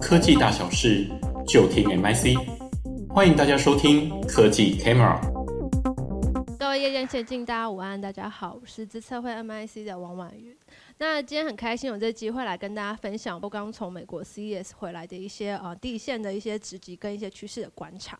科技大小事，就听 MIC。欢迎大家收听科技 Camera。各位夜间前进，大家午安，大家好，我是资策会 MIC 的王婉瑜。那今天很开心有这个机会来跟大家分享我刚从美国 CES 回来的一些呃地线的一些直击跟一些趋势的观察。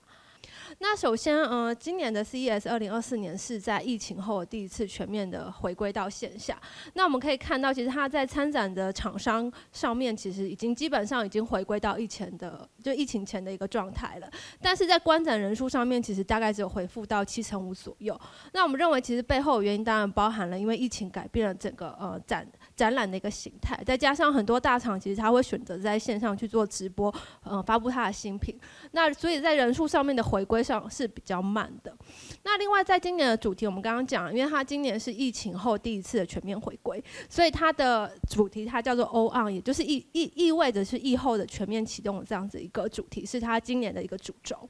那首先，呃，今年的 CES 二零二四年是在疫情后第一次全面的回归到线下。那我们可以看到，其实它在参展的厂商上面，其实已经基本上已经回归到疫情的就疫情前的一个状态了。但是在观展人数上面，其实大概只有恢复到七成五左右。那我们认为，其实背后原因当然包含了因为疫情改变了整个呃展展览的一个形态，再加上很多大厂其实他会选择在线上去做直播，呃，发布他的新品。那所以在人数上面的回归上是比较慢的。那另外在今年的主题，我们刚刚讲，因为它今年是疫情后第一次的全面回归，所以它的主题它叫做 All On，也就是意意意味着是疫后的全面启动这样子一个主题，是它今年的一个主轴。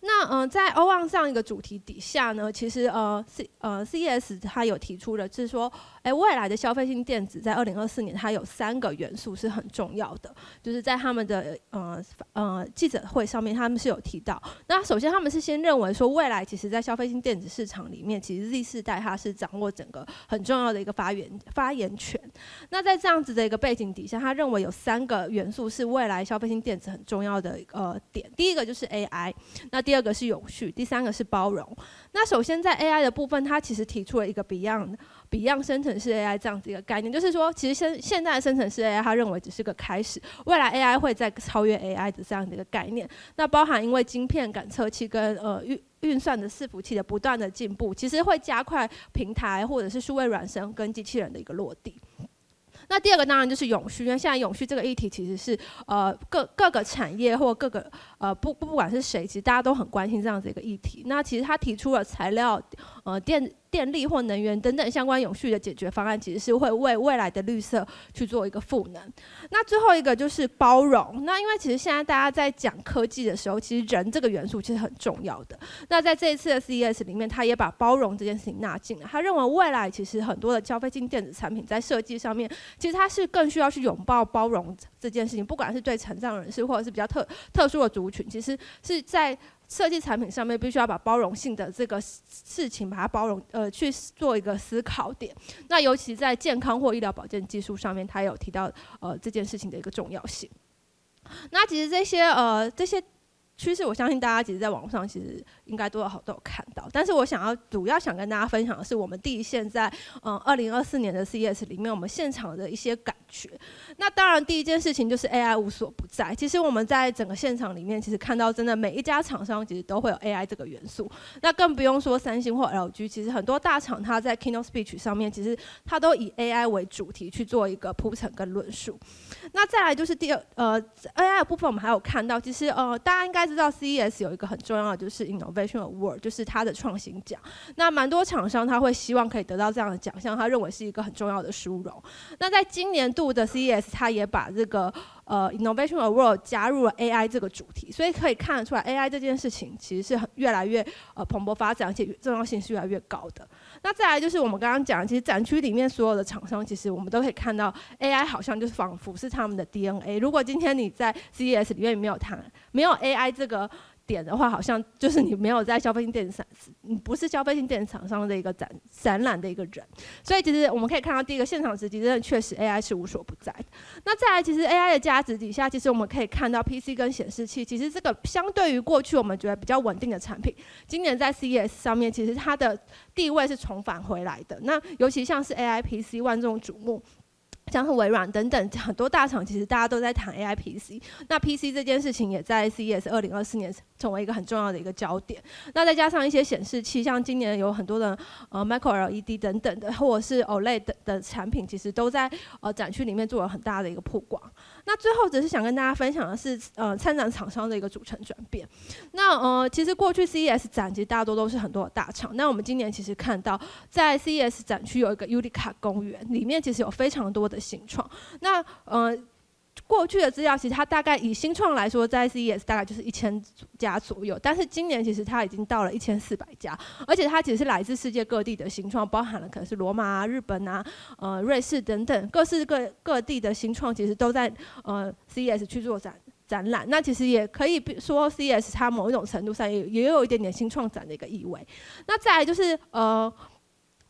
那嗯、呃，在欧旺这样一个主题底下呢，其实呃 C 呃 CES 它有提出的，是说。哎，未来的消费性电子在二零二四年，它有三个元素是很重要的，就是在他们的呃呃记者会上面，他们是有提到。那首先，他们是先认为说，未来其实在消费性电子市场里面，其实 Z 世代它是掌握整个很重要的一个发言发言权。那在这样子的一个背景底下，他认为有三个元素是未来消费性电子很重要的呃点。第一个就是 AI，那第二个是永续，第三个是包容。那首先在 AI 的部分，它其实提出了一个 Beyond。Beyond 生成式 AI 这样子一个概念，就是说，其实现现在的生成式 AI，它认为只是个开始，未来 AI 会再超越 AI 的这样的一个概念。那包含因为晶片感测器跟呃运运算的伺服器的不断的进步，其实会加快平台或者是数位孪生跟机器人的一个落地。那第二个当然就是永续，因为现在永续这个议题其实是呃各各个产业或各个呃不不管是谁，其实大家都很关心这样子一个议题。那其实他提出了材料呃电。电力或能源等等相关永续的解决方案，其实是会为未来的绿色去做一个赋能。那最后一个就是包容。那因为其实现在大家在讲科技的时候，其实人这个元素其实很重要的。那在这一次的 CES 里面，他也把包容这件事情纳进了。他认为未来其实很多的消费性电子产品在设计上面，其实它是更需要去拥抱包容这件事情，不管是对残障人士或者是比较特特殊的族群，其实是在。设计产品上面必须要把包容性的这个事情把它包容，呃，去做一个思考点。那尤其在健康或医疗保健技术上面，他有提到呃这件事情的一个重要性。那其实这些呃这些趋势，我相信大家其实在网上其实应该多少都有看到。但是我想要主要想跟大家分享的是，我们第一线在嗯二零二四年的 CES 里面，我们现场的一些感觉。那当然，第一件事情就是 AI 无所不在。其实我们在整个现场里面，其实看到真的每一家厂商其实都会有 AI 这个元素。那更不用说三星或 LG，其实很多大厂它在 Keynote Speech 上面，其实它都以 AI 为主题去做一个铺陈跟论述。那再来就是第二呃 AI 的部分，我们还有看到，其实呃大家应该知道 CES 有一个很重要的就是 Innovation Award，就是它的创新奖。那蛮多厂商他会希望可以得到这样的奖项，他认为是一个很重要的殊荣。那在今年度的 CES 他也把这个呃 Innovation Award 加入了 AI 这个主题，所以可以看得出来，AI 这件事情其实是很越来越呃蓬勃发展，而且重要性是越来越高的。那再来就是我们刚刚讲，其实展区里面所有的厂商，其实我们都可以看到 AI 好像就是仿佛是他们的 DNA。如果今天你在 CES 里面没有谈，没有 AI 这个。点的话，好像就是你没有在消费性电子厂，你不是消费性电子厂商的一个展展览的一个人，所以其实我们可以看到，第一个现场实际真的确实 AI 是无所不在。那再来，其实 AI 的价值底下，其实我们可以看到 PC 跟显示器，其实这个相对于过去我们觉得比较稳定的产品，今年在 CES 上面，其实它的地位是重返回来的。那尤其像是 AI PC 万众瞩目。像是微软等等很多大厂，其实大家都在谈 AI PC。那 PC 这件事情也在 CES 二零二四年成为一个很重要的一个焦点。那再加上一些显示器，像今年有很多的呃 Micro LED 等等的，或者是 OLED 的产品，其实都在呃展区里面做了很大的一个曝光。那最后只是想跟大家分享的是，呃，参展厂商的一个组成转变。那呃，其实过去 CES 展其实大多都是很多的大厂。那我们今年其实看到，在 CES 展区有一个 UDICA 公园，里面其实有非常多的新创。那呃。过去的资料其实它大概以新创来说，在 CES 大概就是一千家左右，但是今年其实它已经到了一千四百家，而且它其实是来自世界各地的新创，包含了可能是罗马啊、日本啊、呃、瑞士等等各式各各地的新创，其实都在呃 CES 去做展展览。那其实也可以说 CES 它某一种程度上也也有一点点新创展的一个意味。那再来就是呃。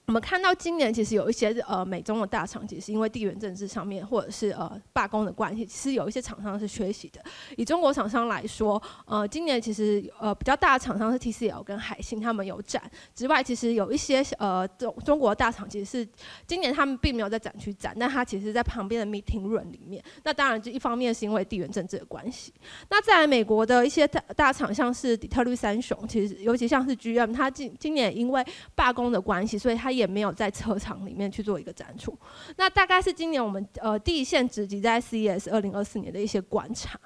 我们看到今年其实有一些呃美中的大厂，其实因为地缘政治上面或者是呃罢工的关系，其实有一些厂商是缺席的。以中国厂商来说，呃今年其实呃比较大的厂商是 TCL 跟海信，他们有展之外，其实有一些呃中中国的大厂其实是今年他们并没有在展区展，但他其实在旁边的 meeting room 里面。那当然就一方面是因为地缘政治的关系。那在美国的一些大大厂，像是底特律三雄，其实尤其像是 GM，它今今年因为罢工的关系，所以它。也没有在车厂里面去做一个展出，那大概是今年我们呃第一线直击在 CES 二零二四年的一些观察。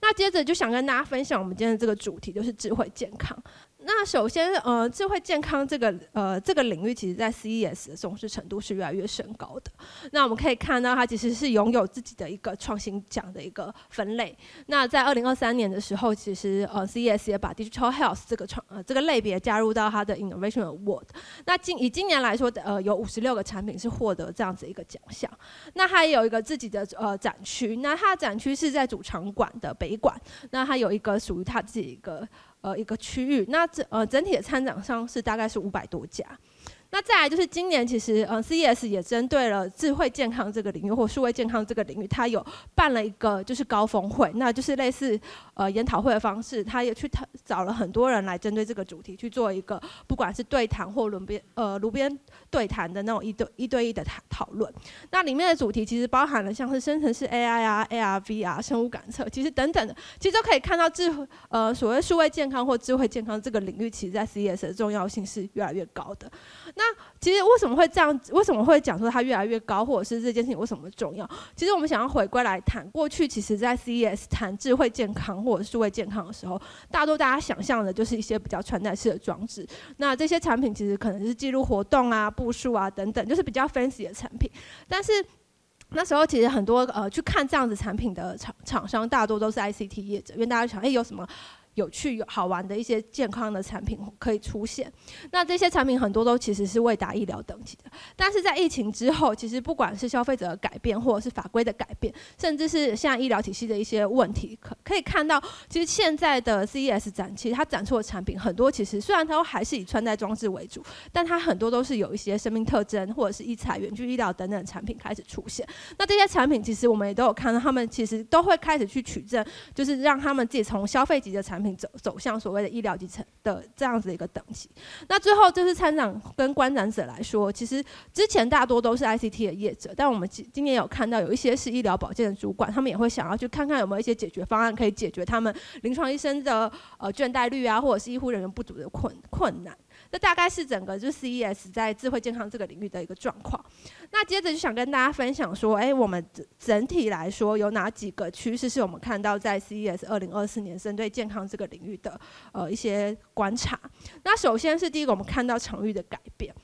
那接着就想跟大家分享我们今天的这个主题，就是智慧健康。那首先，呃，智慧健康这个呃这个领域，其实在 CES 的重视程度是越来越升高的。那我们可以看到，它其实是拥有自己的一个创新奖的一个分类。那在二零二三年的时候，其实呃 CES 也把 Digital Health 这个创呃这个类别加入到它的 Innovation Award。那今以今年来说，呃有五十六个产品是获得这样子一个奖项。那它有一个自己的呃展区，那它的展区是在主场馆的北馆。那它有一个属于它自己一个。呃，一个区域，那整呃整体的参展商是大概是五百多家。那再来就是今年，其实嗯，CES 也针对了智慧健康这个领域或数位健康这个领域，它有办了一个就是高峰会，那就是类似呃研讨会的方式，它也去找了很多人来针对这个主题去做一个不管是对谈或轮边呃炉边对谈的那种一对一对一的谈讨论。那里面的主题其实包含了像是生成式 AI 啊、AR、VR、生物感测，其实等等的，其实都可以看到智慧呃所谓数位健康或智慧健康这个领域，其实在 CES 的重要性是越来越高的。那那其实为什么会这样？为什么会讲说它越来越高，或者是这件事情为什么重要？其实我们想要回归来谈过去，其实在 CES 谈智慧健康或者数位健康的时候，大多大家想象的就是一些比较穿戴式的装置。那这些产品其实可能是记录活动啊、步数啊等等，就是比较 fancy 的产品。但是那时候其实很多呃去看这样子产品的厂厂商，大多都是 ICT 业者，因为大家想，哎，有什么？有趣、有好玩的一些健康的产品可以出现，那这些产品很多都其实是未达医疗等级的。但是在疫情之后，其实不管是消费者的改变，或者是法规的改变，甚至是像医疗体系的一些问题，可可以看到，其实现在的 CES 展，其实它展出的产品很多，其实虽然它都还是以穿戴装置为主，但它很多都是有一些生命特征，或者是医材、远距医疗等等产品开始出现。那这些产品其实我们也都有看到，他们其实都会开始去取证，就是让他们自己从消费级的产品。走走向所谓的医疗集成的这样子的一个等级。那最后就是参展跟观展者来说，其实之前大多都是 ICT 的业者，但我们今今年有看到有一些是医疗保健的主管，他们也会想要去看看有没有一些解决方案可以解决他们临床医生的呃倦怠率啊，或者是医护人员不足的困困难。这大概是整个就是 CES 在智慧健康这个领域的一个状况。那接着就想跟大家分享说，哎，我们整体来说有哪几个趋势是我们看到在 CES 二零二四年针对健康这个领域的呃一些观察。那首先是第一个，我们看到场域的改变。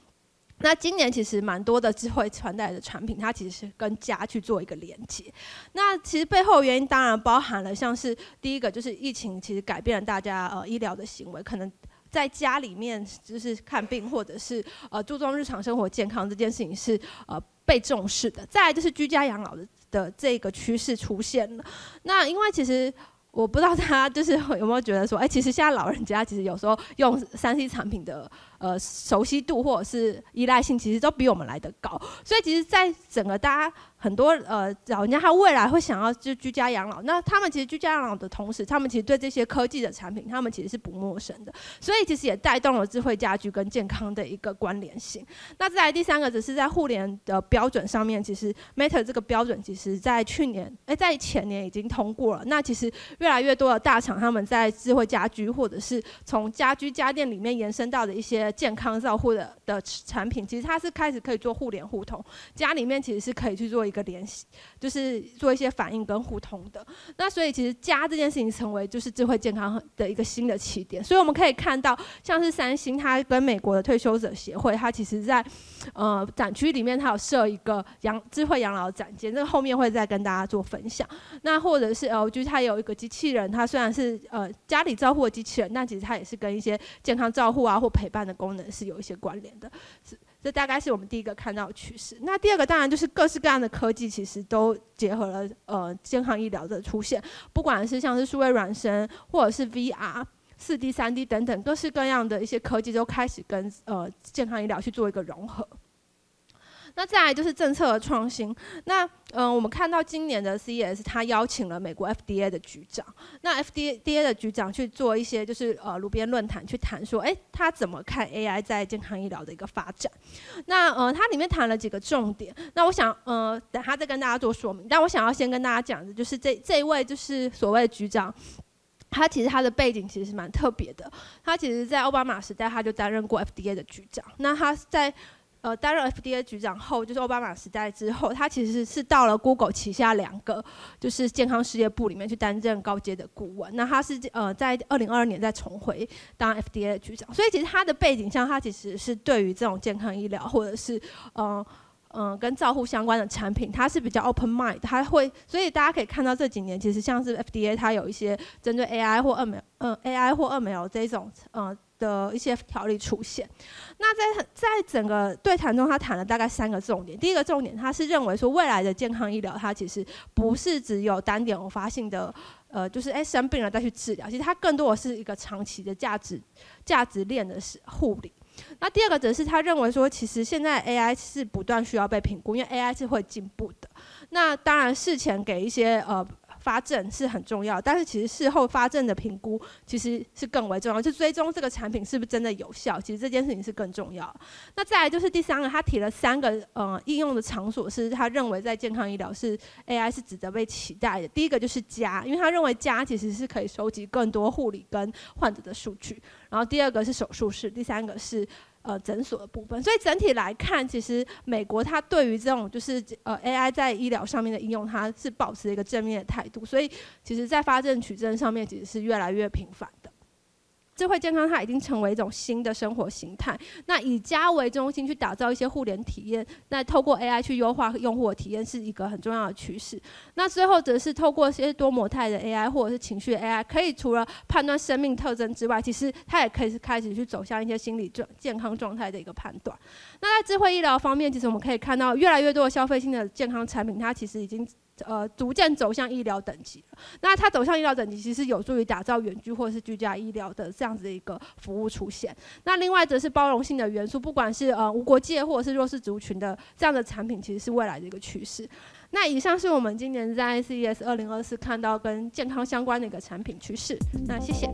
那今年其实蛮多的智慧穿戴的产品，它其实是跟家去做一个连接。那其实背后原因当然包含了像是第一个就是疫情其实改变了大家呃医疗的行为，可能。在家里面就是看病，或者是呃注重日常生活健康这件事情是呃被重视的。再来就是居家养老的的这个趋势出现了。那因为其实。我不知道大家就是有没有觉得说，哎，其实现在老人家其实有时候用三 C 产品的呃熟悉度或者是依赖性，其实都比我们来得高。所以其实，在整个大家很多呃老人家他未来会想要就居家养老，那他们其实居家养老的同时，他们其实对这些科技的产品，他们其实是不陌生的。所以其实也带动了智慧家居跟健康的一个关联性。那再来第三个，只是在互联的标准上面，其实 Matter 这个标准，其实在去年哎在前年已经通过了。那其实。越来越多的大厂，他们在智慧家居或者是从家居家电里面延伸到的一些些健康照护的的产品，其实它是开始可以做互联互通，家里面其实是可以去做一个联系，就是做一些反应跟互通的。那所以其实家这件事情成为就是智慧健康的一个新的起点。所以我们可以看到，像是三星，它跟美国的退休者协会，它其实在呃展区里面，它有设一个养智慧养老展间，这后面会再跟大家做分享。那或者是 LG，它有一个机器人，它虽然是呃家里照护的机器人，但其实它也是跟一些健康照护啊或陪伴的功能是有一些关联的。是，这大概是我们第一个看到趋势。那第二个当然就是各式各样的科技，其实都结合了呃健康医疗的出现，不管是像是数位孪生，或者是 VR、四 D、三 D 等等，各式各样的一些科技都开始跟呃健康医疗去做一个融合。那再来就是政策的创新。那嗯、我们看到今年的 CES，他邀请了美国 FDA 的局长。那 FDA 的局长去做一些就是呃路边论坛，去谈说，哎，他怎么看 AI 在健康医疗的一个发展？那呃，他里面谈了几个重点。那我想呃，等他再跟大家做说明。但我想要先跟大家讲的就是这这一位就是所谓的局长，他其实他的背景其实是蛮特别的。他其实在奥巴马时代他就担任过 FDA 的局长。那他在呃，担任 FDA 局长后，就是奥巴马时代之后，他其实是到了 Google 旗下两个就是健康事业部里面去担任高阶的顾问。那他是呃在二零二二年再重回当 FDA 的局长，所以其实他的背景像他其实是对于这种健康医疗或者是嗯嗯、跟照护相关的产品，它是比较 open mind，它会所以大家可以看到这几年其实像是 FDA 它有一些针对 AI 或 ML 嗯 AI 或二 ML 这种嗯。呃的一些条例出现，那在在整个对谈中，他谈了大概三个重点。第一个重点，他是认为说未来的健康医疗，它其实不是只有单点偶发性的，呃，就是哎生病了再去治疗，其实它更多的是一个长期的价值价值链的护理。那第二个则是他认为说，其实现在 AI 是不断需要被评估，因为 AI 是会进步的。那当然事前给一些呃。发证是很重要，但是其实事后发证的评估其实是更为重要，就追踪这个产品是不是真的有效，其实这件事情是更重要。那再来就是第三个，他提了三个呃应用的场所，是他认为在健康医疗是 AI 是值得被期待的。第一个就是家，因为他认为家其实是可以收集更多护理跟患者的数据。然后第二个是手术室，第三个是。呃，诊所的部分，所以整体来看，其实美国它对于这种就是呃 AI 在医疗上面的应用，它是保持一个正面的态度，所以其实在发证取证上面，其实是越来越频繁。智慧健康它已经成为一种新的生活形态。那以家为中心去打造一些互联体验，那透过 AI 去优化用户的体验是一个很重要的趋势。那最后则是透过一些多模态的 AI 或者是情绪 AI，可以除了判断生命特征之外，其实它也可以是开始去走向一些心理状健康状态的一个判断。那在智慧医疗方面，其实我们可以看到越来越多的消费性的健康产品，它其实已经。呃，逐渐走向医疗等级。那它走向医疗等级，其实有助于打造远距或是居家医疗的这样子的一个服务出现。那另外则是包容性的元素，不管是呃无国界或者是弱势族群的这样的产品，其实是未来的一个趋势。那以上是我们今年在 CES 二零二四看到跟健康相关的一个产品趋势。那谢谢。